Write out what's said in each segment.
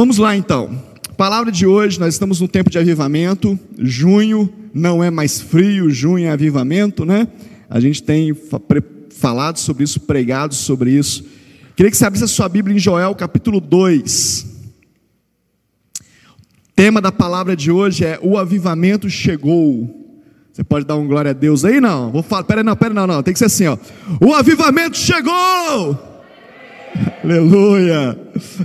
Vamos lá então. Palavra de hoje, nós estamos no tempo de avivamento. Junho não é mais frio, junho é avivamento, né? A gente tem falado sobre isso, pregado sobre isso. Queria que você abrisse a sua Bíblia em Joel, capítulo 2. O tema da palavra de hoje é o avivamento chegou. Você pode dar um glória a Deus aí? Não, vou falar, pera não, pera não, não, tem que ser assim, ó. O avivamento chegou! Aleluia!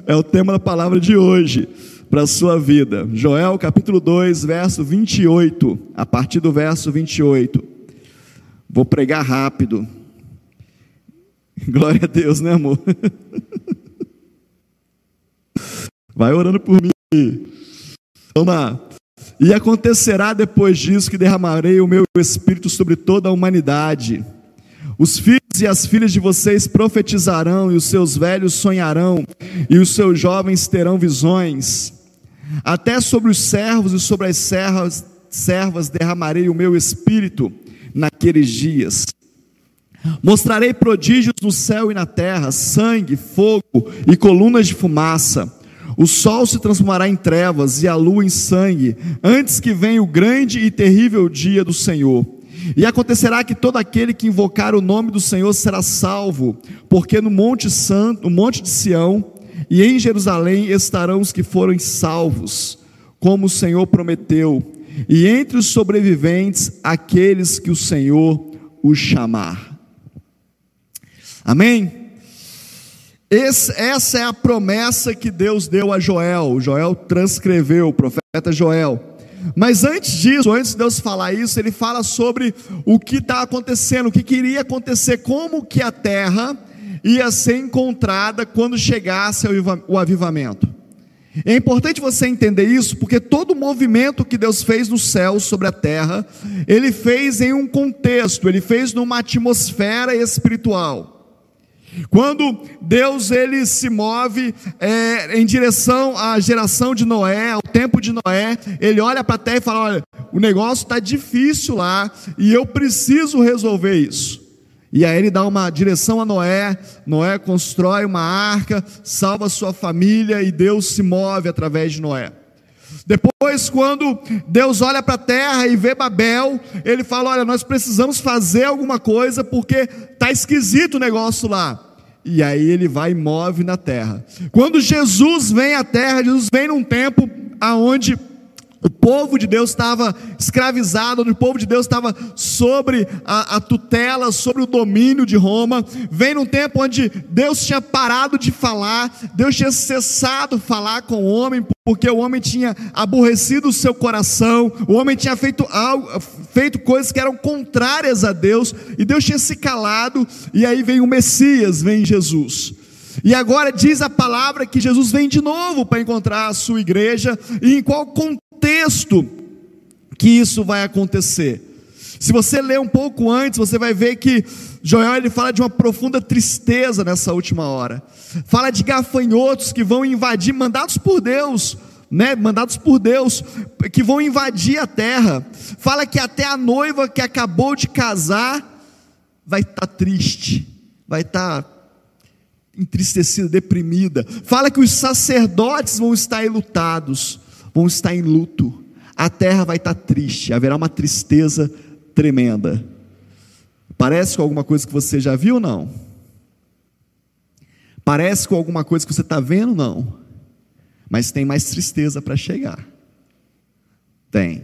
É o tema da palavra de hoje para a sua vida. Joel capítulo 2, verso 28, a partir do verso 28. Vou pregar rápido. Glória a Deus, né, amor? Vai orando por mim. Vamos lá. E acontecerá depois disso que derramarei o meu espírito sobre toda a humanidade os filhos e as filhas de vocês profetizarão, e os seus velhos sonharão, e os seus jovens terão visões. Até sobre os servos e sobre as servas, servas derramarei o meu espírito naqueles dias. Mostrarei prodígios no céu e na terra, sangue, fogo e colunas de fumaça. O sol se transformará em trevas e a lua em sangue, antes que venha o grande e terrível dia do Senhor. E acontecerá que todo aquele que invocar o nome do Senhor será salvo, porque no Monte Santo, no Monte de Sião e em Jerusalém estarão os que forem salvos, como o Senhor prometeu, e entre os sobreviventes aqueles que o Senhor os chamar. Amém? Esse, essa é a promessa que Deus deu a Joel. Joel transcreveu, o profeta Joel. Mas antes disso, antes de Deus falar isso, ele fala sobre o que está acontecendo, o que queria acontecer, como que a terra ia ser encontrada quando chegasse o avivamento. É importante você entender isso, porque todo o movimento que Deus fez no céu sobre a terra, ele fez em um contexto, ele fez numa atmosfera espiritual. Quando Deus ele se move é, em direção à geração de Noé, ao tempo de Noé, ele olha para a terra e fala: olha, o negócio está difícil lá e eu preciso resolver isso. E aí ele dá uma direção a Noé, Noé constrói uma arca, salva sua família e Deus se move através de Noé. Depois, quando Deus olha para a terra e vê Babel, ele fala: Olha, nós precisamos fazer alguma coisa porque está esquisito o negócio lá. E aí ele vai e move na terra. Quando Jesus vem à terra, Jesus vem num tempo aonde o povo de Deus estava escravizado, o povo de Deus estava sobre a, a, tutela, sobre o domínio de Roma. Vem num tempo onde Deus tinha parado de falar, Deus tinha cessado falar com o homem, porque o homem tinha aborrecido o seu coração, o homem tinha feito, algo, feito coisas que eram contrárias a Deus, e Deus tinha se calado, e aí vem o Messias, vem Jesus. E agora diz a palavra que Jesus vem de novo para encontrar a sua igreja, e em qual contexto que isso vai acontecer. Se você ler um pouco antes, você vai ver que Joel ele fala de uma profunda tristeza nessa última hora. Fala de gafanhotos que vão invadir, mandados por Deus, né, mandados por Deus, que vão invadir a terra. Fala que até a noiva que acabou de casar vai estar tá triste, vai estar tá entristecida, deprimida. Fala que os sacerdotes vão estar enlutados, vão estar em luto. A terra vai estar triste, haverá uma tristeza tremenda. Parece com alguma coisa que você já viu? Não. Parece com alguma coisa que você está vendo? Não. Mas tem mais tristeza para chegar. Tem.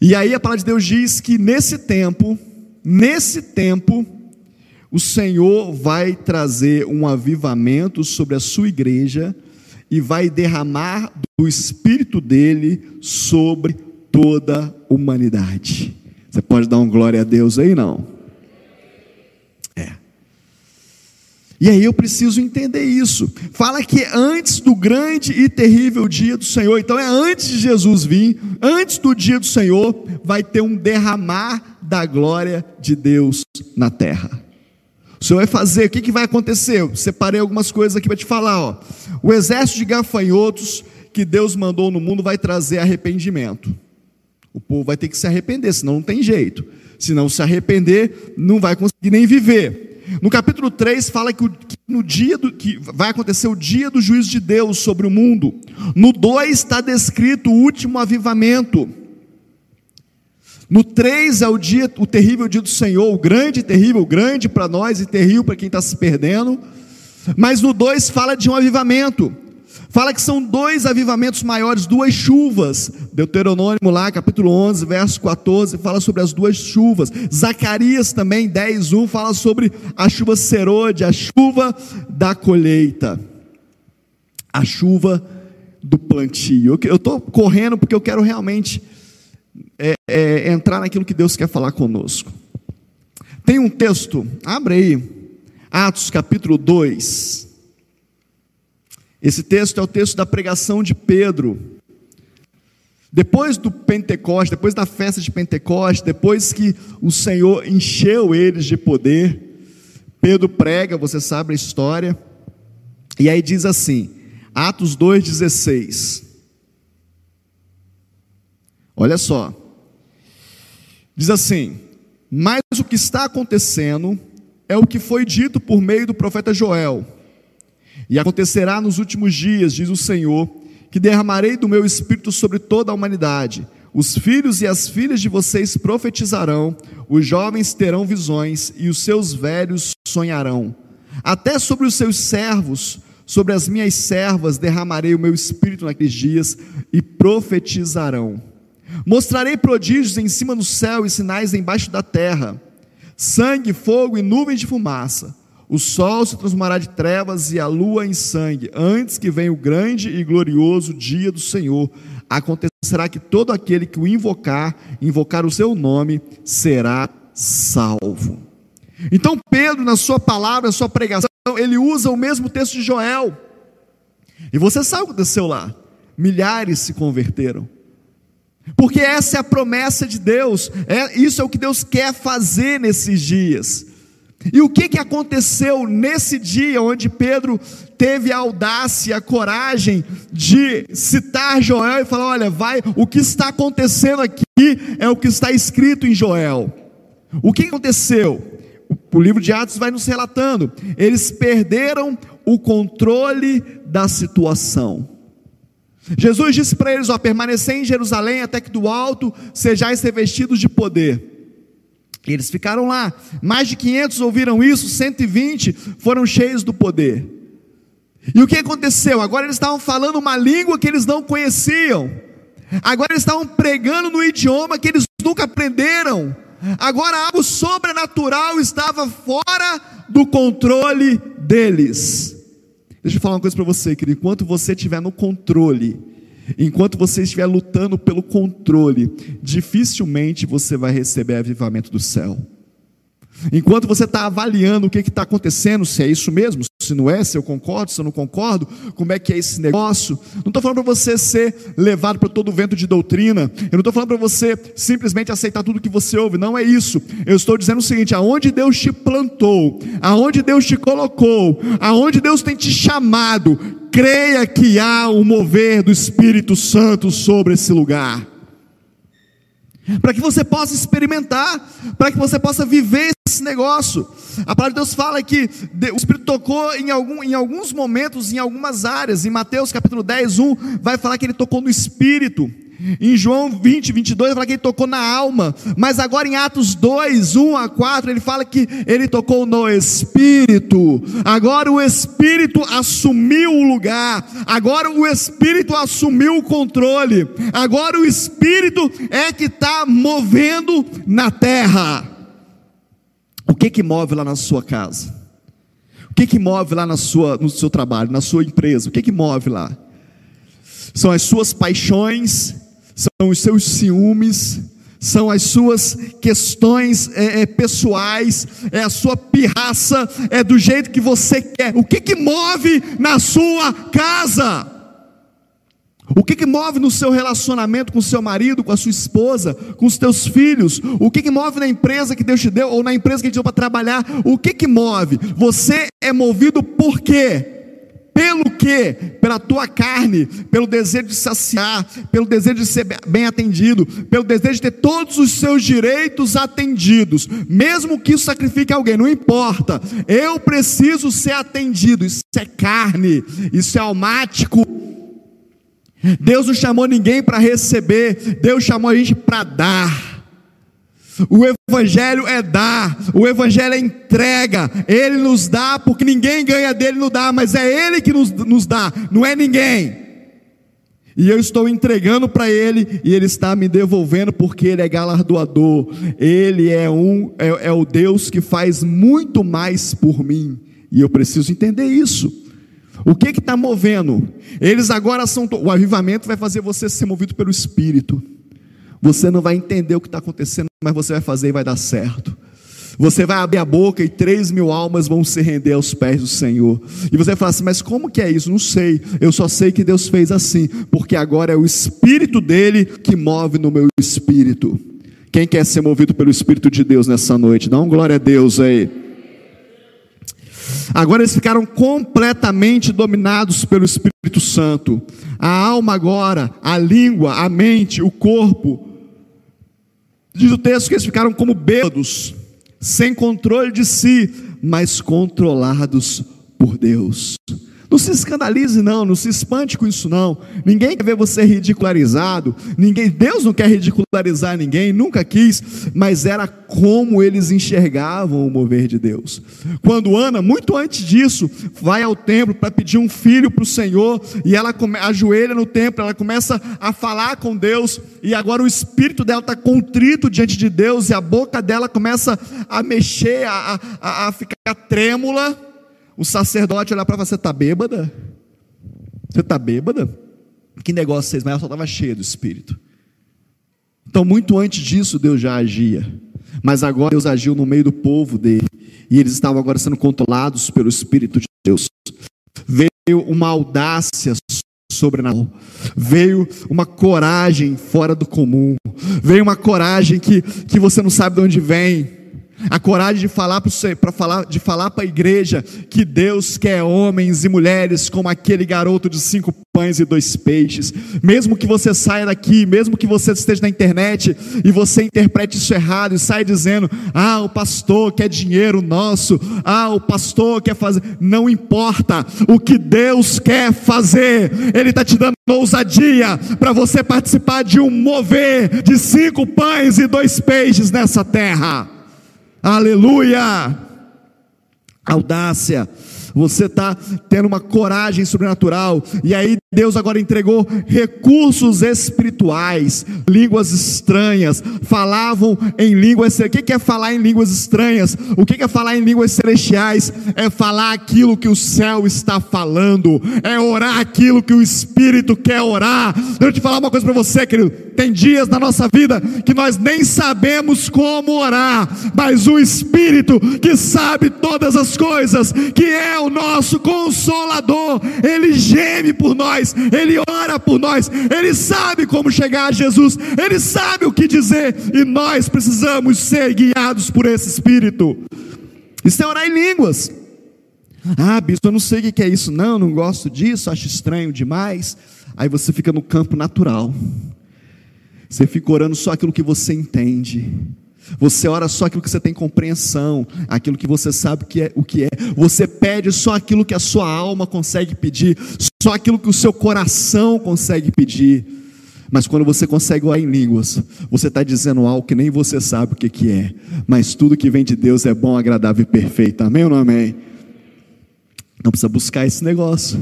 E aí a palavra de Deus diz que nesse tempo, nesse tempo, o Senhor vai trazer um avivamento sobre a sua igreja e vai derramar do Espírito dele sobre toda a humanidade. Você pode dar um glória a Deus aí, não? É. E aí eu preciso entender isso. Fala que antes do grande e terrível dia do Senhor, então é antes de Jesus vir, antes do dia do Senhor, vai ter um derramar da glória de Deus na terra. O Senhor vai fazer, o que, que vai acontecer? Eu separei algumas coisas aqui para te falar. Ó. O exército de gafanhotos que Deus mandou no mundo vai trazer arrependimento. O povo vai ter que se arrepender, senão não tem jeito. Se não se arrepender, não vai conseguir nem viver. No capítulo 3 fala que, no dia do, que vai acontecer o dia do juízo de Deus sobre o mundo. No 2 está descrito o último avivamento. No 3 é o dia, o terrível dia do Senhor, o grande terrível, grande para nós e terrível para quem está se perdendo. Mas no 2 fala de um avivamento. Fala que são dois avivamentos maiores, duas chuvas. Deuteronômio lá, capítulo 11, verso 14, fala sobre as duas chuvas. Zacarias também, 10, 1, fala sobre a chuva serode, a chuva da colheita. A chuva do plantio. Eu estou correndo porque eu quero realmente é, é, entrar naquilo que Deus quer falar conosco. Tem um texto, abre aí, Atos capítulo 2. Esse texto é o texto da pregação de Pedro. Depois do Pentecoste, depois da festa de Pentecoste, depois que o Senhor encheu eles de poder, Pedro prega, você sabe a história, e aí diz assim, Atos 2,16. Olha só, diz assim: Mas o que está acontecendo é o que foi dito por meio do profeta Joel e acontecerá nos últimos dias, diz o Senhor, que derramarei do meu espírito sobre toda a humanidade. Os filhos e as filhas de vocês profetizarão, os jovens terão visões e os seus velhos sonharão. Até sobre os seus servos, sobre as minhas servas derramarei o meu espírito naqueles dias e profetizarão. Mostrarei prodígios em cima do céu e sinais embaixo da terra: sangue, fogo e nuvens de fumaça. O sol se transformará de trevas e a lua em sangue, antes que venha o grande e glorioso dia do Senhor. Acontecerá que todo aquele que o invocar, invocar o seu nome, será salvo. Então, Pedro, na sua palavra, na sua pregação, ele usa o mesmo texto de Joel. E você sabe o que aconteceu lá? Milhares se converteram. Porque essa é a promessa de Deus, é, isso é o que Deus quer fazer nesses dias. E o que, que aconteceu nesse dia onde Pedro teve a audácia, a coragem de citar Joel e falar: olha, vai, o que está acontecendo aqui é o que está escrito em Joel. O que aconteceu? O livro de Atos vai nos relatando. Eles perderam o controle da situação. Jesus disse para eles: ó, permanecer em Jerusalém até que do alto sejais revestidos de poder. Eles ficaram lá. Mais de 500 ouviram isso, 120 foram cheios do poder. E o que aconteceu? Agora eles estavam falando uma língua que eles não conheciam. Agora eles estavam pregando no idioma que eles nunca aprenderam. Agora algo sobrenatural estava fora do controle deles. Deixa eu falar uma coisa para você, querido. Enquanto você estiver no controle, Enquanto você estiver lutando pelo controle, dificilmente você vai receber avivamento do céu. Enquanto você está avaliando o que está acontecendo, se é isso mesmo, se não é, se eu concordo, se eu não concordo, como é que é esse negócio. Não estou falando para você ser levado para todo o vento de doutrina. Eu não estou falando para você simplesmente aceitar tudo que você ouve. Não é isso. Eu estou dizendo o seguinte: aonde Deus te plantou, aonde Deus te colocou, aonde Deus tem te chamado, creia que há um mover do Espírito Santo sobre esse lugar. Para que você possa experimentar, para que você possa viver esse negócio. A palavra de Deus fala que o Espírito tocou em, algum, em alguns momentos, em algumas áreas. Em Mateus capítulo 10, 1, vai falar que ele tocou no Espírito. Em João 20, 22, ele fala que ele tocou na alma. Mas agora em Atos 2, 1 a 4, ele fala que ele tocou no Espírito. Agora o Espírito assumiu o lugar. Agora o Espírito assumiu o controle. Agora o Espírito é que está movendo na terra. O que que move lá na sua casa? O que que move lá na sua, no seu trabalho, na sua empresa? O que que move lá? São as suas paixões, são os seus ciúmes, são as suas questões é, é, pessoais, é a sua pirraça, é do jeito que você quer. O que que move na sua casa? O que, que move no seu relacionamento com o seu marido, com a sua esposa, com os teus filhos? O que, que move na empresa que Deus te deu, ou na empresa que Deus te deu para trabalhar? O que, que move? Você é movido por quê? Pelo que? Pela tua carne, pelo desejo de saciar, pelo desejo de ser bem atendido, pelo desejo de ter todos os seus direitos atendidos, mesmo que isso sacrifique alguém, não importa. Eu preciso ser atendido. Isso é carne, isso é almático. Deus não chamou ninguém para receber, Deus chamou a gente para dar. O Evangelho é dar, o Evangelho é entrega, Ele nos dá, porque ninguém ganha dele no dá, mas é Ele que nos, nos dá, não é ninguém. E eu estou entregando para Ele, e Ele está me devolvendo, porque Ele é galardoador, Ele é, um, é, é o Deus que faz muito mais por mim, e eu preciso entender isso. O que está movendo? Eles agora são. O avivamento vai fazer você ser movido pelo Espírito. Você não vai entender o que está acontecendo, mas você vai fazer e vai dar certo. Você vai abrir a boca e três mil almas vão se render aos pés do Senhor. E você vai falar assim: mas como que é isso? Não sei. Eu só sei que Deus fez assim, porque agora é o Espírito dele que move no meu espírito. Quem quer ser movido pelo Espírito de Deus nessa noite? Dá um glória a Deus aí. Agora eles ficaram completamente dominados pelo Espírito Santo. A alma agora, a língua, a mente, o corpo. Diz o texto que eles ficaram como bêbados, sem controle de si, mas controlados por Deus. Não se escandalize, não, não se espante com isso, não. Ninguém quer ver você ridicularizado, ninguém, Deus não quer ridicularizar ninguém, nunca quis, mas era como eles enxergavam o mover de Deus. Quando Ana, muito antes disso, vai ao templo para pedir um filho para o Senhor, e ela ajoelha no templo, ela começa a falar com Deus, e agora o espírito dela está contrito diante de Deus, e a boca dela começa a mexer, a, a, a ficar trêmula o sacerdote olhar para você, está bêbada? Você está bêbada? Que negócio vocês? Mas ela só estava cheia do Espírito. Então, muito antes disso, Deus já agia. Mas agora Deus agiu no meio do povo dele. E eles estavam agora sendo controlados pelo Espírito de Deus. Veio uma audácia sobrenatural. Veio uma coragem fora do comum. Veio uma coragem que, que você não sabe de onde vem a coragem de falar para falar de falar para a igreja que Deus quer homens e mulheres como aquele garoto de cinco pães e dois peixes. Mesmo que você saia daqui, mesmo que você esteja na internet e você interprete isso errado e saia dizendo: "Ah, o pastor quer dinheiro nosso. Ah, o pastor quer fazer". Não importa. O que Deus quer fazer, ele está te dando ousadia para você participar de um mover de cinco pães e dois peixes nessa terra. Aleluia! Audácia você está tendo uma coragem sobrenatural, e aí Deus agora entregou recursos espirituais, línguas estranhas, falavam em línguas. O que é falar em línguas estranhas? O que é falar em línguas celestiais? É falar aquilo que o céu está falando, é orar aquilo que o Espírito quer orar. Deixa eu te falar uma coisa para você, querido. Tem dias na nossa vida que nós nem sabemos como orar, mas o Espírito que sabe todas as coisas, que é o nosso consolador, ele geme por nós, ele ora por nós, ele sabe como chegar a Jesus, ele sabe o que dizer, e nós precisamos ser guiados por esse Espírito. Isso é orar em línguas. Ah, bispo, eu não sei o que é isso, não, não gosto disso, acho estranho demais. Aí você fica no campo natural, você fica orando só aquilo que você entende. Você ora só aquilo que você tem compreensão, aquilo que você sabe que é, o que é. Você pede só aquilo que a sua alma consegue pedir, só aquilo que o seu coração consegue pedir. Mas quando você consegue orar em línguas, você está dizendo algo que nem você sabe o que, que é. Mas tudo que vem de Deus é bom, agradável e perfeito. Amém ou não amém? Não precisa buscar esse negócio.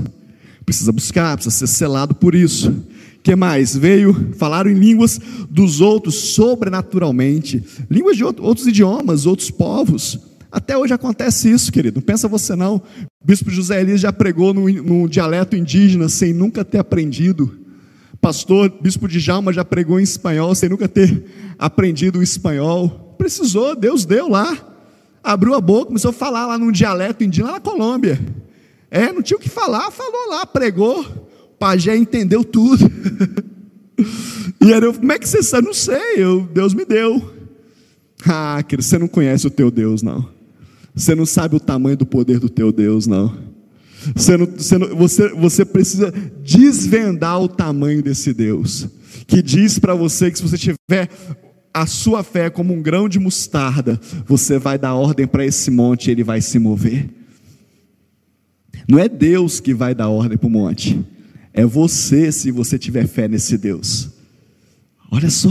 Precisa buscar, precisa ser selado por isso que mais? Veio, falaram em línguas dos outros sobrenaturalmente, línguas de outros idiomas, outros povos. Até hoje acontece isso, querido. Pensa você não. O bispo José Elias já pregou no, no dialeto indígena sem nunca ter aprendido. Pastor, bispo de Jalma já pregou em espanhol sem nunca ter aprendido o espanhol. Precisou, Deus deu lá. Abriu a boca, começou a falar lá num dialeto indígena lá na Colômbia. É, não tinha o que falar, falou lá, pregou pajé entendeu tudo. e era eu, como é que você sabe? Não sei, eu, Deus me deu. Ah, querido, você não conhece o teu Deus, não. Você não sabe o tamanho do poder do teu Deus, não. Você, não, você, não, você, você precisa desvendar o tamanho desse Deus, que diz para você que se você tiver a sua fé como um grão de mostarda, você vai dar ordem para esse monte e ele vai se mover. Não é Deus que vai dar ordem para o monte, é você se você tiver fé nesse Deus. Olha só,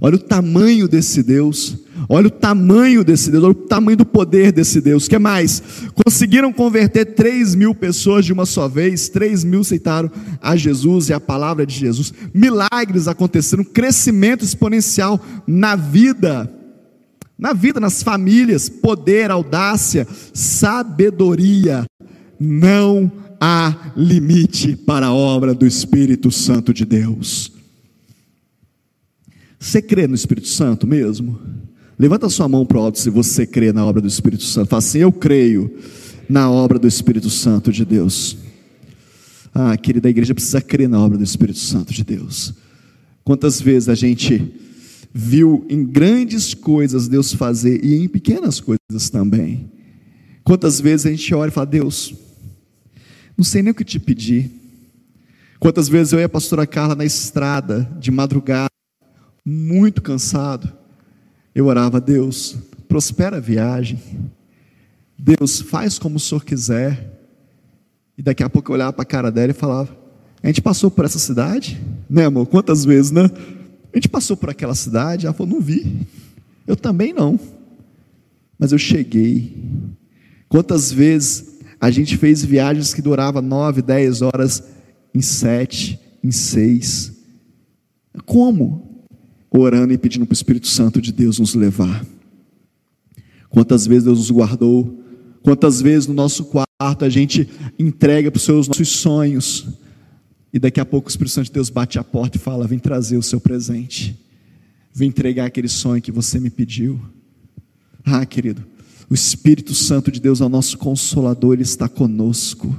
olha o tamanho desse Deus. Olha o tamanho desse Deus, olha o tamanho do poder desse Deus. que mais? Conseguiram converter 3 mil pessoas de uma só vez, 3 mil aceitaram a Jesus e a palavra de Jesus. Milagres aconteceram, crescimento exponencial na vida, na vida, nas famílias, poder, audácia, sabedoria. Não há limite para a obra do Espírito Santo de Deus. Você crê no Espírito Santo mesmo? Levanta sua mão para o alto se você crê na obra do Espírito Santo. Fala assim: Eu creio na obra do Espírito Santo de Deus. Ah, querida, a igreja precisa crer na obra do Espírito Santo de Deus. Quantas vezes a gente viu em grandes coisas Deus fazer e em pequenas coisas também. Quantas vezes a gente olha e fala: Deus, não sei nem o que te pedir. Quantas vezes eu e a pastora Carla na estrada, de madrugada, muito cansado, eu orava, Deus, prospera a viagem. Deus, faz como o Senhor quiser. E daqui a pouco eu olhava para a cara dela e falava: A gente passou por essa cidade, né, amor? Quantas vezes, né? A gente passou por aquela cidade. Ela falou: Não vi. Eu também não. Mas eu cheguei. Quantas vezes a gente fez viagens que duravam nove, dez horas em sete, em seis? Como? orando e pedindo para o Espírito Santo de Deus nos levar. Quantas vezes Deus nos guardou, quantas vezes no nosso quarto a gente entrega para os seus nossos sonhos, e daqui a pouco o Espírito Santo de Deus bate a porta e fala: Vem trazer o seu presente, vem entregar aquele sonho que você me pediu. Ah, querido, o Espírito Santo de Deus é o nosso consolador, ele está conosco.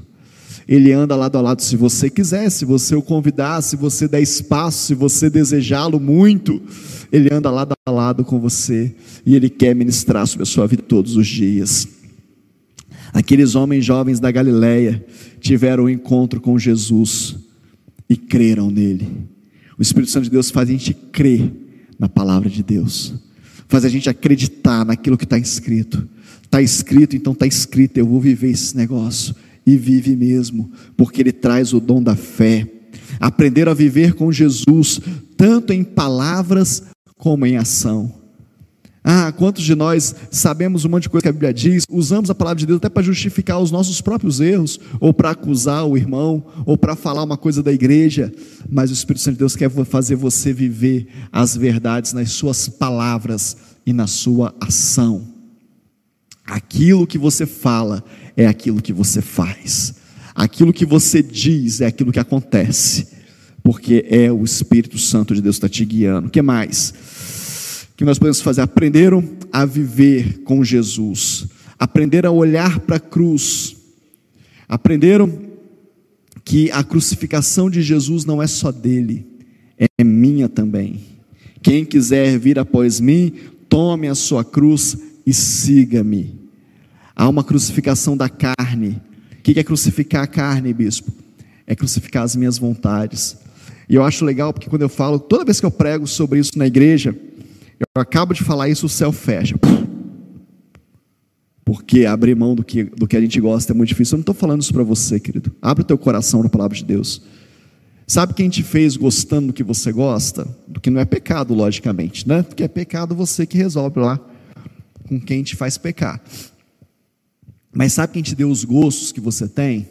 Ele anda lado a lado se você quiser, se você o convidar, se você der espaço, se você desejá-lo muito. Ele anda lado a lado com você e ele quer ministrar sobre a sua vida todos os dias. Aqueles homens jovens da Galileia tiveram um encontro com Jesus e creram nele. O Espírito Santo de Deus faz a gente crer na palavra de Deus, faz a gente acreditar naquilo que está escrito. Está escrito, então está escrito, eu vou viver esse negócio e vive mesmo, porque Ele traz o dom da fé. Aprender a viver com Jesus, tanto em palavras como em ação. Ah, quantos de nós sabemos um monte de coisa que a Bíblia diz, usamos a palavra de Deus até para justificar os nossos próprios erros, ou para acusar o irmão, ou para falar uma coisa da igreja, mas o Espírito Santo de Deus quer fazer você viver as verdades nas suas palavras e na sua ação. Aquilo que você fala é aquilo que você faz. Aquilo que você diz é aquilo que acontece. Porque é o Espírito Santo de Deus que está te guiando. O que mais? O que nós podemos fazer? Aprenderam a viver com Jesus. Aprenderam a olhar para a cruz. Aprenderam que a crucificação de Jesus não é só dele, é minha também. Quem quiser vir após mim, tome a sua cruz e siga-me. Há uma crucificação da carne. O que é crucificar a carne, bispo? É crucificar as minhas vontades. E eu acho legal porque quando eu falo, toda vez que eu prego sobre isso na igreja, eu acabo de falar isso, o céu fecha. Porque abrir mão do que, do que a gente gosta é muito difícil. Eu não estou falando isso para você, querido. Abre o teu coração na palavra de Deus. Sabe quem te fez gostando do que você gosta? Do que não é pecado, logicamente, né? Porque é pecado você que resolve lá com quem te faz pecar. Mas sabe quem te deu os gostos que você tem?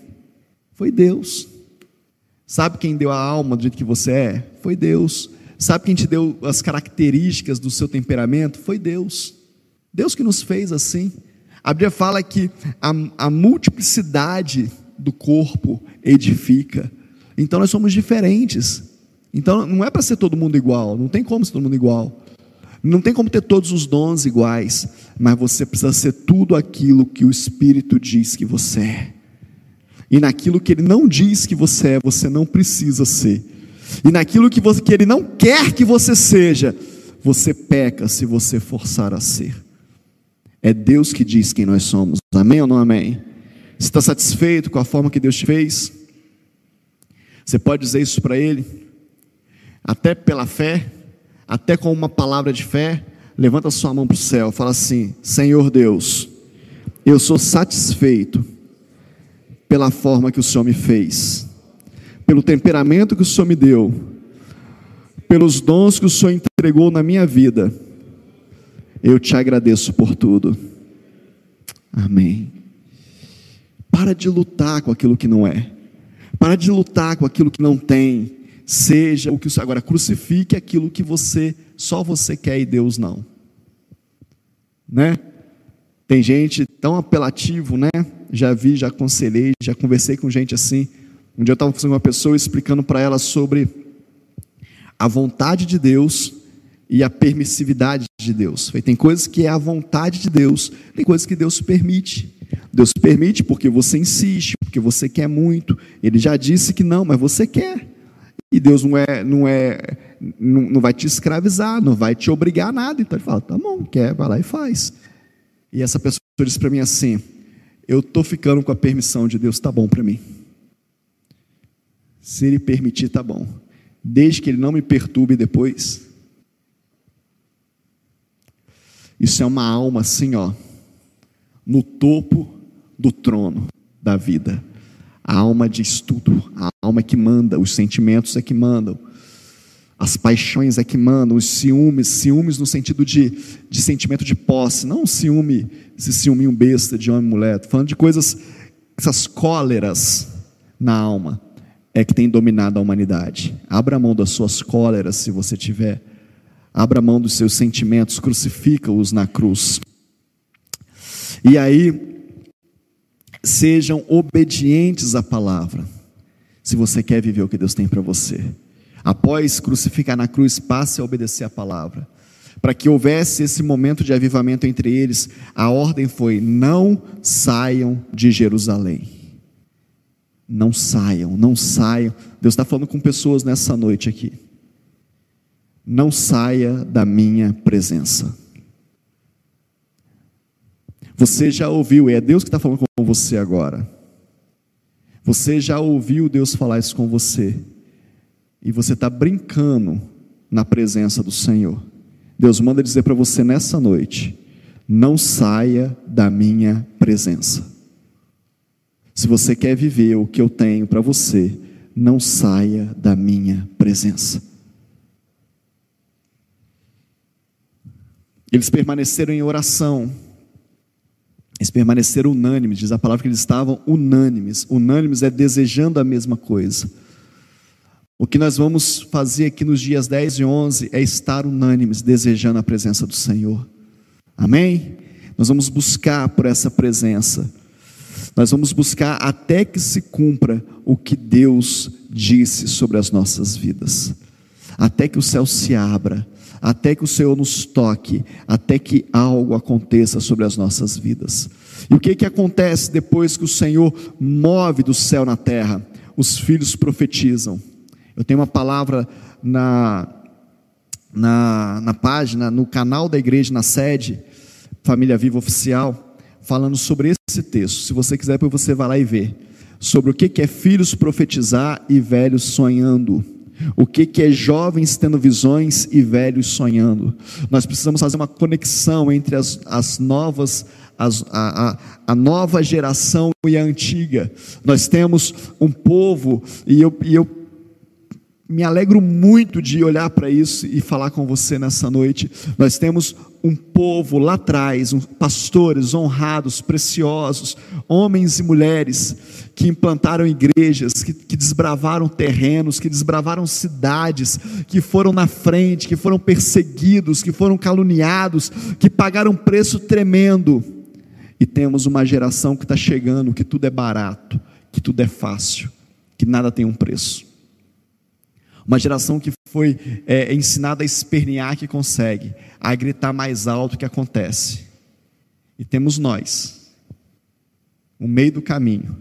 Foi Deus. Sabe quem deu a alma do jeito que você é? Foi Deus. Sabe quem te deu as características do seu temperamento? Foi Deus. Deus que nos fez assim. A Bíblia fala que a, a multiplicidade do corpo edifica. Então nós somos diferentes. Então não é para ser todo mundo igual, não tem como ser todo mundo igual. Não tem como ter todos os dons iguais, mas você precisa ser tudo aquilo que o Espírito diz que você é. E naquilo que ele não diz que você é, você não precisa ser. E naquilo que, você, que ele não quer que você seja, você peca se você forçar a ser. É Deus que diz quem nós somos. Amém ou não amém? Você está satisfeito com a forma que Deus te fez? Você pode dizer isso para Ele? Até pela fé, até com uma palavra de fé, levanta sua mão para o céu, fala assim: Senhor Deus, eu sou satisfeito pela forma que o Senhor me fez, pelo temperamento que o Senhor me deu, pelos dons que o Senhor entregou na minha vida. Eu te agradeço por tudo. Amém. Para de lutar com aquilo que não é. Para de lutar com aquilo que não tem. Seja o que o agora crucifique aquilo que você só você quer e Deus não. Né? Tem gente tão apelativo, né? Já vi, já aconselhei, já conversei com gente assim. Um dia eu estava com uma pessoa explicando para ela sobre a vontade de Deus e a permissividade de Deus. Tem coisas que é a vontade de Deus, tem coisas que Deus permite. Deus permite porque você insiste, porque você quer muito. Ele já disse que não, mas você quer. E Deus não é, não é, não, não vai te escravizar, não vai te obrigar a nada. Então ele fala, tá bom, quer, vai lá e faz. E essa pessoa disse para mim assim: Eu estou ficando com a permissão de Deus, tá bom para mim. Se Ele permitir, tá bom. Desde que Ele não me perturbe depois. Isso é uma alma assim, ó, no topo do trono da vida. A alma de estudo, a alma que manda, os sentimentos é que mandam as paixões é que mandam, os ciúmes, ciúmes no sentido de, de sentimento de posse, não ciúme, esse ciúminho besta de homem e mulher, estou falando de coisas, essas cóleras na alma, é que tem dominado a humanidade. Abra mão das suas cóleras, se você tiver, abra mão dos seus sentimentos, crucifica-os na cruz. E aí, sejam obedientes à palavra, se você quer viver o que Deus tem para você. Após crucificar na cruz, passe a obedecer a palavra. Para que houvesse esse momento de avivamento entre eles, a ordem foi: não saiam de Jerusalém. Não saiam, não saiam. Deus está falando com pessoas nessa noite aqui. Não saia da minha presença. Você já ouviu, é Deus que está falando com você agora. Você já ouviu Deus falar isso com você e você está brincando na presença do Senhor. Deus manda dizer para você nessa noite: não saia da minha presença. Se você quer viver o que eu tenho para você, não saia da minha presença. Eles permaneceram em oração, eles permaneceram unânimes, diz a palavra que eles estavam unânimes. Unânimes é desejando a mesma coisa. O que nós vamos fazer aqui nos dias 10 e 11 é estar unânimes, desejando a presença do Senhor. Amém? Nós vamos buscar por essa presença. Nós vamos buscar até que se cumpra o que Deus disse sobre as nossas vidas. Até que o céu se abra, até que o Senhor nos toque, até que algo aconteça sobre as nossas vidas. E o que que acontece depois que o Senhor move do céu na terra? Os filhos profetizam. Eu tenho uma palavra na, na, na página, no canal da igreja, na sede, Família Viva Oficial, falando sobre esse texto. Se você quiser, depois você vai lá e vê. Sobre o que é filhos profetizar e velhos sonhando. O que é jovens tendo visões e velhos sonhando? Nós precisamos fazer uma conexão entre as, as novas, as, a, a, a, nova geração e a antiga. Nós temos um povo, e eu, e eu me alegro muito de olhar para isso e falar com você nessa noite. Nós temos um povo lá atrás, um, pastores honrados, preciosos, homens e mulheres que implantaram igrejas, que, que desbravaram terrenos, que desbravaram cidades, que foram na frente, que foram perseguidos, que foram caluniados, que pagaram um preço tremendo. E temos uma geração que está chegando, que tudo é barato, que tudo é fácil, que nada tem um preço. Uma geração que foi é, ensinada a espernear que consegue, a gritar mais alto que acontece. E temos nós, no meio do caminho,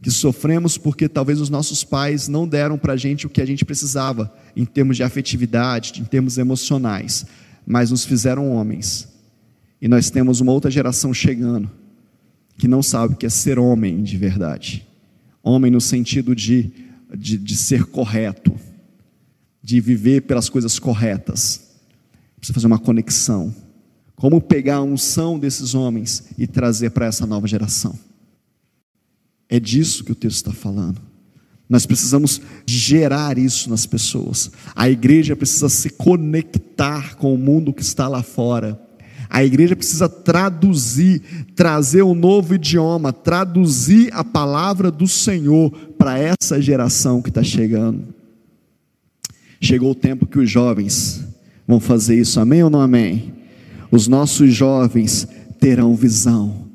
que sofremos porque talvez os nossos pais não deram para a gente o que a gente precisava, em termos de afetividade, em termos emocionais, mas nos fizeram homens. E nós temos uma outra geração chegando, que não sabe o que é ser homem de verdade. Homem no sentido de, de, de ser correto, de viver pelas coisas corretas. Precisa fazer uma conexão. Como pegar a unção desses homens e trazer para essa nova geração. É disso que o texto está falando. Nós precisamos gerar isso nas pessoas. A igreja precisa se conectar com o mundo que está lá fora. A igreja precisa traduzir, trazer um novo idioma, traduzir a palavra do Senhor para essa geração que está chegando. Chegou o tempo que os jovens vão fazer isso, amém ou não amém? Os nossos jovens terão visão.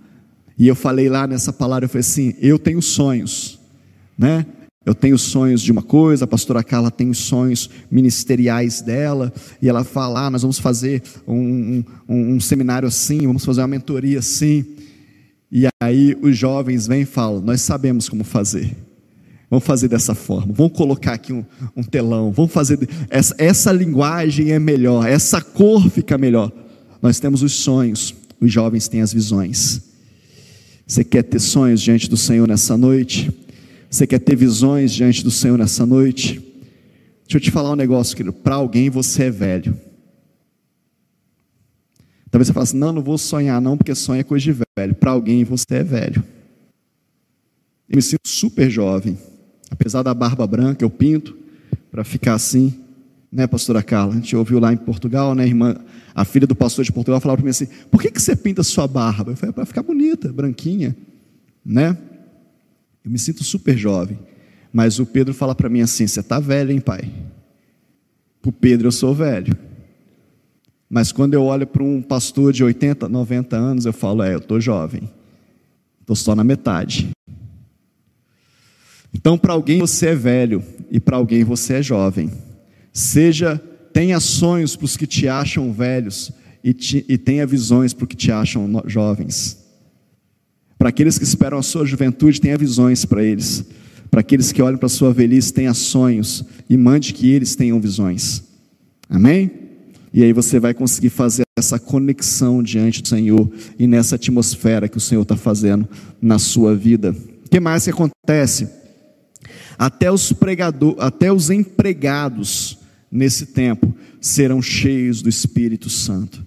E eu falei lá nessa palavra, eu falei assim: eu tenho sonhos, né? Eu tenho sonhos de uma coisa, a pastora Carla tem os sonhos ministeriais dela, e ela fala: ah, nós vamos fazer um, um, um, seminário assim, vamos fazer uma mentoria assim. E aí os jovens vêm e falam: nós sabemos como fazer. Vamos fazer dessa forma, vamos colocar aqui um, um telão, vamos fazer. Essa, essa linguagem é melhor, essa cor fica melhor. Nós temos os sonhos, os jovens têm as visões. Você quer ter sonhos diante do Senhor nessa noite? Você quer ter visões diante do Senhor nessa noite? Deixa eu te falar um negócio, querido. Para alguém você é velho. Talvez você fale assim: não, não vou sonhar, não, porque sonho é coisa de velho. Para alguém você é velho. Eu me sinto super jovem. Apesar da barba branca, eu pinto para ficar assim. Né, pastora Carla? A gente ouviu lá em Portugal, né, irmã? A filha do pastor de Portugal falava para mim assim: por que, que você pinta sua barba? Eu falei: para ficar bonita, branquinha, né? Eu me sinto super jovem. Mas o Pedro fala para mim assim: Você está velho, hein, pai? Para o Pedro eu sou velho. Mas quando eu olho para um pastor de 80, 90 anos, eu falo: É, eu estou jovem. Estou só na metade. Então, para alguém você é velho e para alguém você é jovem. Seja, tenha sonhos para os que te acham velhos e, te, e tenha visões para os que te acham jovens. Para aqueles que esperam a sua juventude, tenha visões para eles. Para aqueles que olham para a sua velhice, tenha sonhos e mande que eles tenham visões. Amém? E aí você vai conseguir fazer essa conexão diante do Senhor e nessa atmosfera que o Senhor está fazendo na sua vida. O que mais que acontece? Até os pregador, até os empregados nesse tempo serão cheios do Espírito Santo.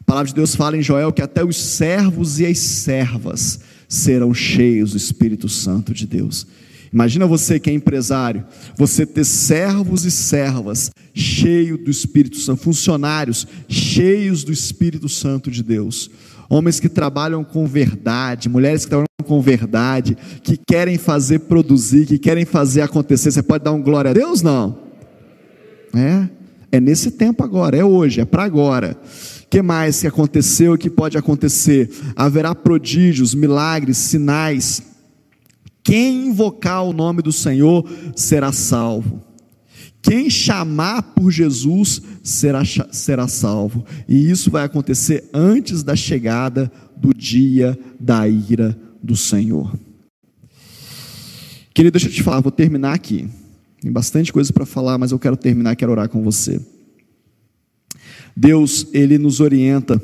A palavra de Deus fala em Joel que até os servos e as servas serão cheios do Espírito Santo de Deus. Imagina você que é empresário, você ter servos e servas cheios do Espírito Santo, funcionários cheios do Espírito Santo de Deus, homens que trabalham com verdade, mulheres que trabalham com verdade, que querem fazer produzir, que querem fazer acontecer. Você pode dar um glória a Deus? Não. É, é nesse tempo agora, é hoje, é para agora que mais que aconteceu e que pode acontecer? Haverá prodígios, milagres, sinais. Quem invocar o nome do Senhor será salvo. Quem chamar por Jesus será, será salvo. E isso vai acontecer antes da chegada do dia da ira do Senhor. Querido, deixa eu te falar, vou terminar aqui. Tem bastante coisa para falar, mas eu quero terminar, quero orar com você. Deus, ele nos orienta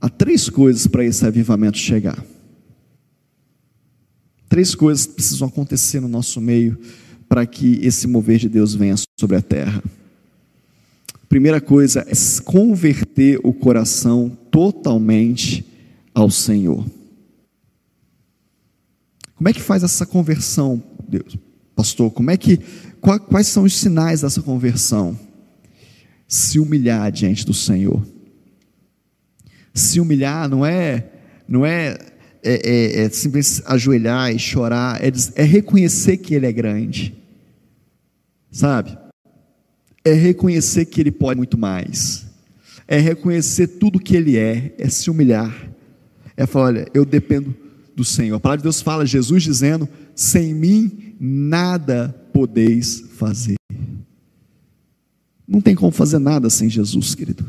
a três coisas para esse avivamento chegar. Três coisas precisam acontecer no nosso meio para que esse mover de Deus venha sobre a terra. Primeira coisa é converter o coração totalmente ao Senhor. Como é que faz essa conversão, Deus? Pastor, como é que quais são os sinais dessa conversão? se humilhar diante do Senhor. Se humilhar não é, não é, é, é, é simplesmente ajoelhar e chorar, é, é reconhecer que Ele é grande, sabe? É reconhecer que Ele pode muito mais, é reconhecer tudo que Ele é, é se humilhar, é falar: olha, eu dependo do Senhor. A palavra de Deus fala, Jesus dizendo: sem mim nada podeis fazer. Não tem como fazer nada sem Jesus, querido.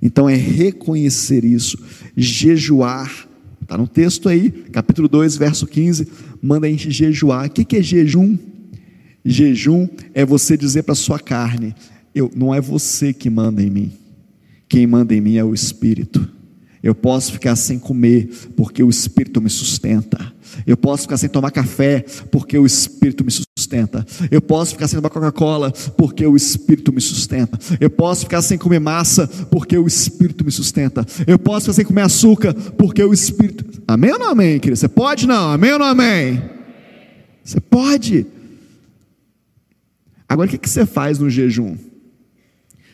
Então é reconhecer isso, jejuar. Está no texto aí, capítulo 2, verso 15. Manda a gente jejuar. O que é jejum? Jejum é você dizer para a sua carne: eu, não é você que manda em mim, quem manda em mim é o Espírito. Eu posso ficar sem comer, porque o Espírito me sustenta. Eu posso ficar sem tomar café, porque o Espírito me sustenta. Eu posso ficar sem tomar Coca-Cola, porque o Espírito me sustenta. Eu posso ficar sem comer massa, porque o Espírito me sustenta. Eu posso ficar sem comer açúcar, porque o Espírito. Amém ou não amém, querido? Você pode não? Amém ou não amém? Você pode. Agora, o que você faz no jejum?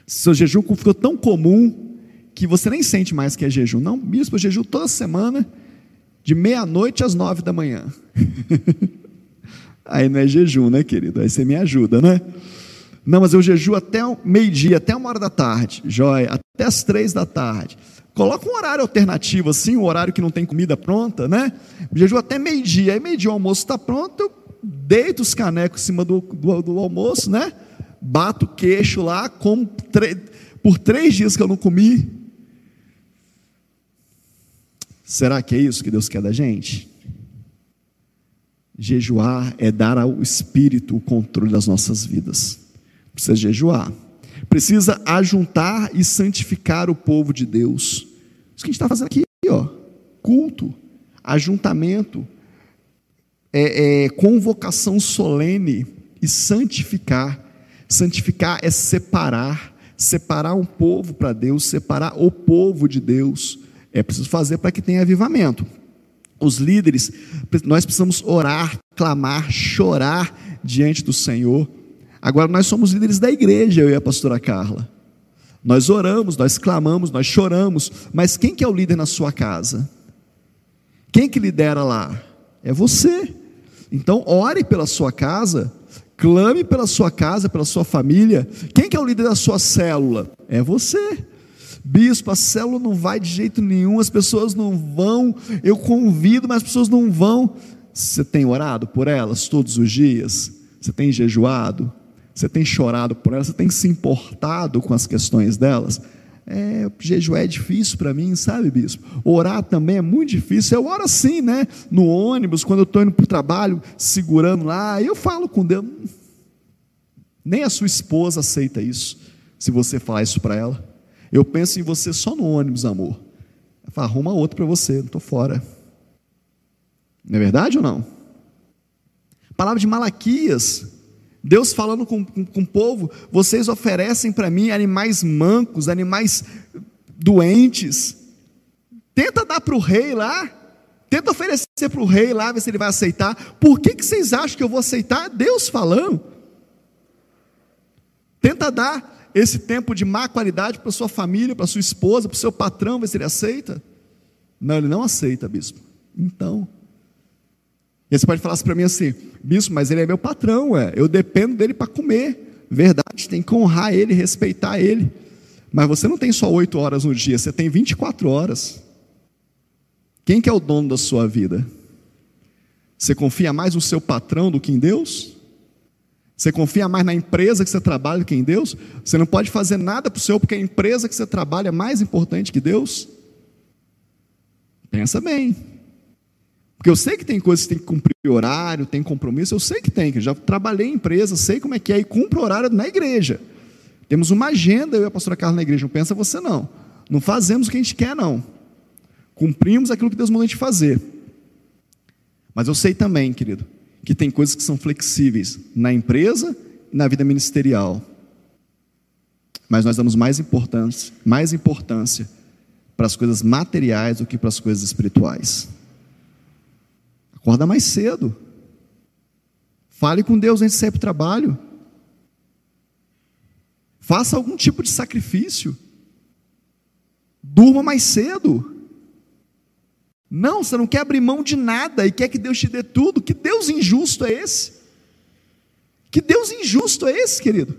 Seu jejum ficou tão comum que você nem sente mais que é jejum. Não, bispo, eu jejum toda semana de meia-noite às nove da manhã. Aí não é jejum, né, querido? Aí você me ajuda, né? Não, mas eu jejuo até meio-dia, até uma hora da tarde, joia, até as três da tarde. Coloca um horário alternativo, assim, um horário que não tem comida pronta, né? Jejuo até meio-dia, aí meio-dia o almoço está pronto, eu deito os canecos em cima do, do, do almoço, né? Bato o queixo lá, como por três dias que eu não comi, Será que é isso que Deus quer da gente? Jejuar é dar ao Espírito o controle das nossas vidas. Precisa jejuar. Precisa ajuntar e santificar o povo de Deus. Isso que a gente está fazendo aqui, ó. Culto, ajuntamento, é, é, convocação solene e santificar. Santificar é separar, separar um povo para Deus, separar o povo de Deus é preciso fazer para que tenha avivamento. Os líderes, nós precisamos orar, clamar, chorar diante do Senhor. Agora, nós somos líderes da igreja, eu e a pastora Carla. Nós oramos, nós clamamos, nós choramos, mas quem que é o líder na sua casa? Quem que lidera lá? É você. Então, ore pela sua casa, clame pela sua casa, pela sua família. Quem que é o líder da sua célula? É você. Bispo, a célula não vai de jeito nenhum, as pessoas não vão. Eu convido, mas as pessoas não vão. Você tem orado por elas todos os dias? Você tem jejuado? Você tem chorado por elas? Você tem se importado com as questões delas? É, jejuar é difícil para mim, sabe, bispo? Orar também é muito difícil. Eu oro assim, né? No ônibus, quando eu estou indo para o trabalho, segurando lá, eu falo com Deus. Nem a sua esposa aceita isso, se você falar isso para ela. Eu penso em você só no ônibus, amor. Falo, arruma outro para você, não estou fora. Não é verdade ou não? Palavra de Malaquias, Deus falando com, com, com o povo: vocês oferecem para mim animais mancos, animais doentes. Tenta dar para o rei lá, tenta oferecer para o rei lá, ver se ele vai aceitar. Por que, que vocês acham que eu vou aceitar? Deus falando. Tenta dar esse tempo de má qualidade para sua família, para sua esposa, para o seu patrão, ver se ele aceita? Não, ele não aceita, bispo. Então. E você pode falar assim para mim assim, bispo, mas ele é meu patrão, é. eu dependo dele para comer. Verdade, tem que honrar ele, respeitar ele. Mas você não tem só oito horas no dia, você tem 24 horas. Quem que é o dono da sua vida? Você confia mais no seu patrão do que em Deus? Você confia mais na empresa que você trabalha do que em Deus? Você não pode fazer nada para o Senhor porque a empresa que você trabalha é mais importante que Deus? Pensa bem. Porque eu sei que tem coisas que tem que cumprir horário, tem compromisso, eu sei que tem, que já trabalhei em empresa, sei como é que é, e cumpro horário na igreja. Temos uma agenda, eu e a pastora Carla na igreja, não pensa você não. Não fazemos o que a gente quer, não. Cumprimos aquilo que Deus mandou a gente fazer. Mas eu sei também, querido, que tem coisas que são flexíveis na empresa e na vida ministerial. Mas nós damos mais importância, mais importância para as coisas materiais do que para as coisas espirituais. Acorda mais cedo. Fale com Deus antes de sair para o trabalho. Faça algum tipo de sacrifício. Durma mais cedo. Não, você não quer abrir mão de nada e quer que Deus te dê tudo. Que Deus injusto é esse? Que Deus injusto é esse, querido?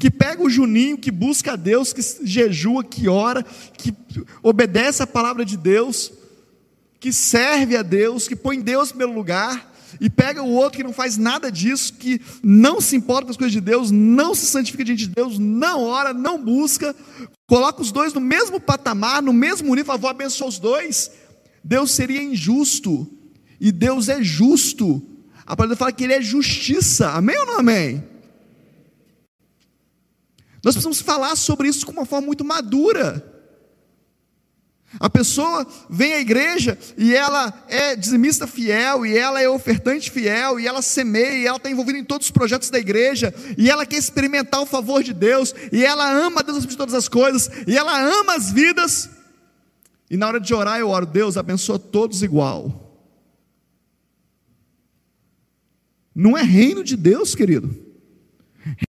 Que pega o Juninho, que busca a Deus, que jejua, que ora, que obedece a palavra de Deus, que serve a Deus, que põe Deus primeiro lugar, e pega o outro que não faz nada disso, que não se importa com as coisas de Deus, não se santifica diante de Deus, não ora, não busca, coloca os dois no mesmo patamar, no mesmo nível, fala, vou os dois. Deus seria injusto, e Deus é justo. A palavra fala que Ele é justiça, amém ou não amém? Nós precisamos falar sobre isso com uma forma muito madura. A pessoa vem à igreja e ela é dizimista fiel, e ela é ofertante fiel, e ela semeia, e ela está envolvida em todos os projetos da igreja, e ela quer experimentar o favor de Deus, e ela ama Deus de todas as coisas, e ela ama as vidas. E na hora de orar, eu oro, Deus abençoa todos igual. Não é reino de Deus, querido.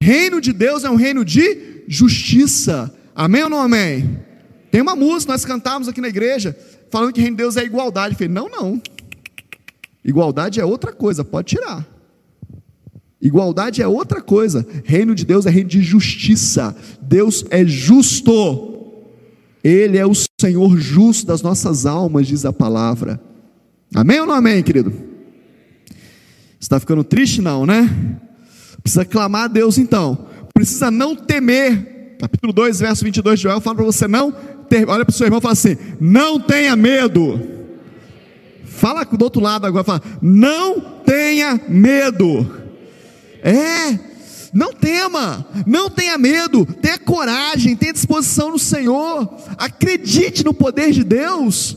Reino de Deus é um reino de justiça. Amém ou não amém? Tem uma música, nós cantamos aqui na igreja, falando que reino de Deus é igualdade. Eu falei, não, não. Igualdade é outra coisa, pode tirar. Igualdade é outra coisa. Reino de Deus é reino de justiça. Deus é justo. Ele é o Senhor justo das nossas almas, diz a palavra. Amém ou não amém, querido? Está ficando triste, não, né? Precisa clamar a Deus então. Precisa não temer. Capítulo 2, verso 22 de Joel fala para você não olha para o seu irmão e fala assim: não tenha medo. Fala do outro lado agora, fala, não tenha medo. É, não tema, não tenha medo, tenha coragem, tenha disposição no Senhor, acredite no poder de Deus.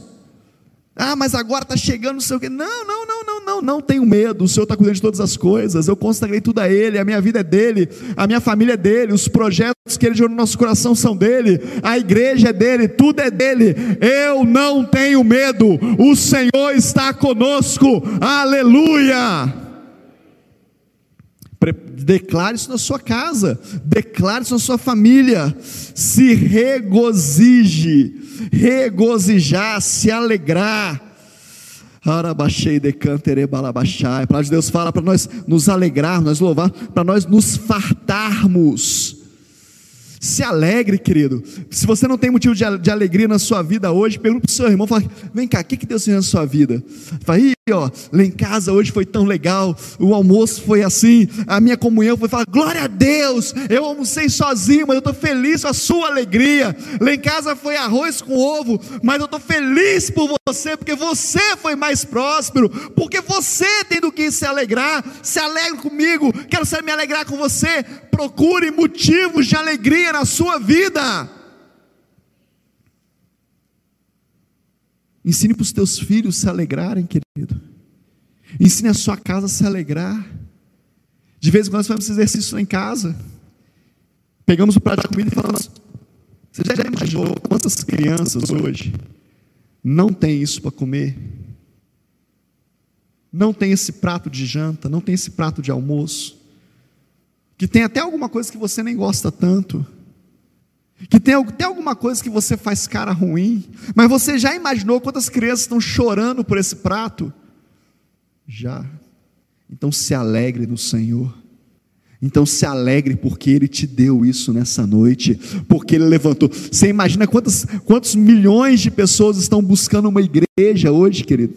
Ah, mas agora está chegando não sei o quê. Não, não, não, não, tenho medo. O Senhor está cuidando de todas as coisas. Eu consagrei tudo a Ele. A minha vida é dele, a minha família é dele, os projetos que Ele gerou no nosso coração são dele, a igreja é dele, tudo é dele. Eu não tenho medo. O Senhor está conosco. Aleluia. Declare isso na sua casa, declare isso na sua família. Se regozije, regozijar, se alegrar. Arabaxei decantere balabaxai. A palavra de Deus fala para nós nos alegrar, nós louvar, para nós nos fartarmos. Se alegre, querido. Se você não tem motivo de, de alegria na sua vida hoje, pergunta para o seu irmão, fala, vem cá, o que, que Deus fez na sua vida? Fala, ó, lá em casa hoje foi tão legal, o almoço foi assim, a minha comunhão foi, fala, glória a Deus, eu almocei sozinho, mas eu estou feliz com a sua alegria. Lá em casa foi arroz com ovo, mas eu estou feliz por você, porque você foi mais próspero, porque você tem do que se alegrar, se alegre comigo, quero me alegrar com você, procure motivos de alegria na sua vida. Ensine para os teus filhos se alegrarem, querido. Ensine a sua casa a se alegrar. De vez em quando nós fazemos exercício lá em casa. Pegamos o prato de comida e falamos: Você já imaginou quantas crianças hoje não têm isso para comer? Não tem esse prato de janta, não tem esse prato de almoço que tem até alguma coisa que você nem gosta tanto, que tem até alguma coisa que você faz cara ruim, mas você já imaginou quantas crianças estão chorando por esse prato? Já. Então se alegre no Senhor. Então se alegre porque Ele te deu isso nessa noite, porque Ele levantou. Você imagina quantos, quantos milhões de pessoas estão buscando uma igreja hoje, querido?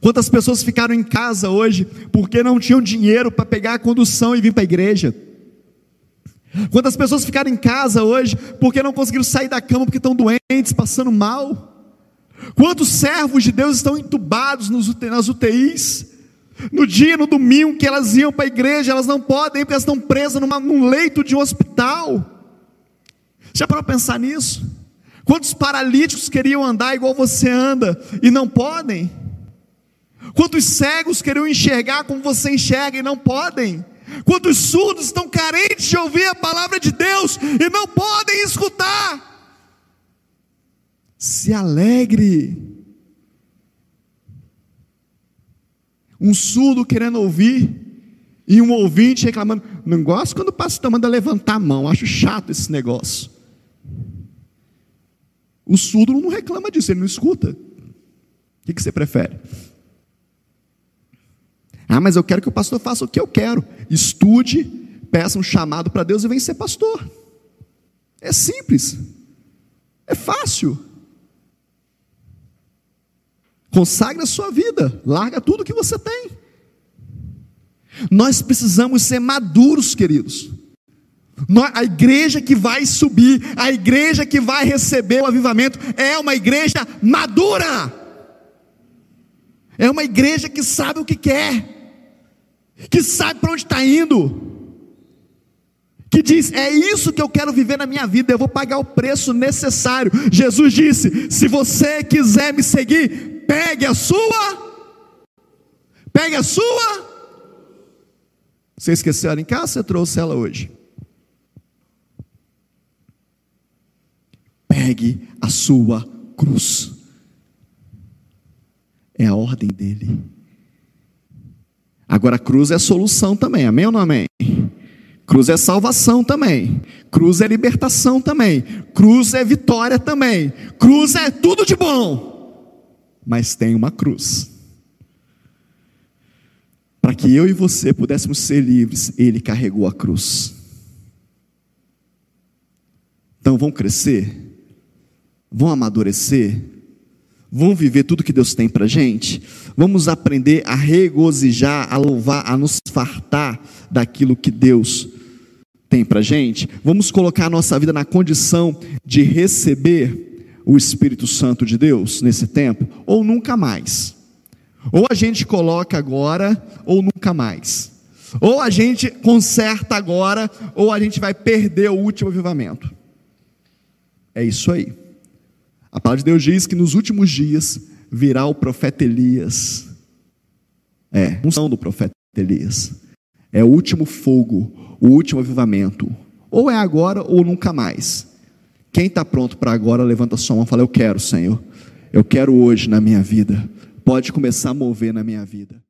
Quantas pessoas ficaram em casa hoje porque não tinham dinheiro para pegar a condução e vir para a igreja? Quantas pessoas ficaram em casa hoje porque não conseguiram sair da cama porque estão doentes, passando mal? Quantos servos de Deus estão entubados nas UTIs? No dia, no domingo que elas iam para a igreja, elas não podem porque elas estão presas numa, num leito de um hospital. Já para pensar nisso? Quantos paralíticos queriam andar igual você anda e não podem? Quantos cegos queriam enxergar como você enxerga e não podem? Quantos surdos estão carentes de ouvir a palavra de Deus e não podem escutar? Se alegre. Um surdo querendo ouvir e um ouvinte reclamando. Não gosto quando o pastor manda levantar a mão, acho chato esse negócio. O surdo não reclama disso, ele não escuta. O que você prefere? Ah, mas eu quero que o pastor faça o que eu quero. Estude, peça um chamado para Deus e vem ser pastor. É simples. É fácil. Consagre a sua vida, larga tudo que você tem. Nós precisamos ser maduros, queridos. A igreja que vai subir, a igreja que vai receber o avivamento, é uma igreja madura. É uma igreja que sabe o que quer que sabe para onde está indo, que diz: É isso que eu quero viver na minha vida, eu vou pagar o preço necessário. Jesus disse: Se você quiser me seguir, pegue a sua, pegue a sua. Você esqueceu ela em casa? Você trouxe ela hoje. Pegue a sua cruz. É a ordem dele. Agora, cruz é solução também, amém ou não amém? Cruz é salvação também. Cruz é libertação também. Cruz é vitória também. Cruz é tudo de bom. Mas tem uma cruz. Para que eu e você pudéssemos ser livres, ele carregou a cruz. Então vão crescer vão amadurecer, vão viver tudo que Deus tem para gente, vamos aprender a regozijar, a louvar, a nos fartar daquilo que Deus tem para gente, vamos colocar a nossa vida na condição de receber o Espírito Santo de Deus nesse tempo, ou nunca mais. Ou a gente coloca agora, ou nunca mais. Ou a gente conserta agora, ou a gente vai perder o último avivamento. É isso aí. A palavra de Deus diz que nos últimos dias virá o profeta Elias. É, unção do profeta Elias. É o último fogo, o último avivamento. Ou é agora ou nunca mais. Quem está pronto para agora, levanta sua mão e fala: Eu quero, Senhor. Eu quero hoje na minha vida. Pode começar a mover na minha vida.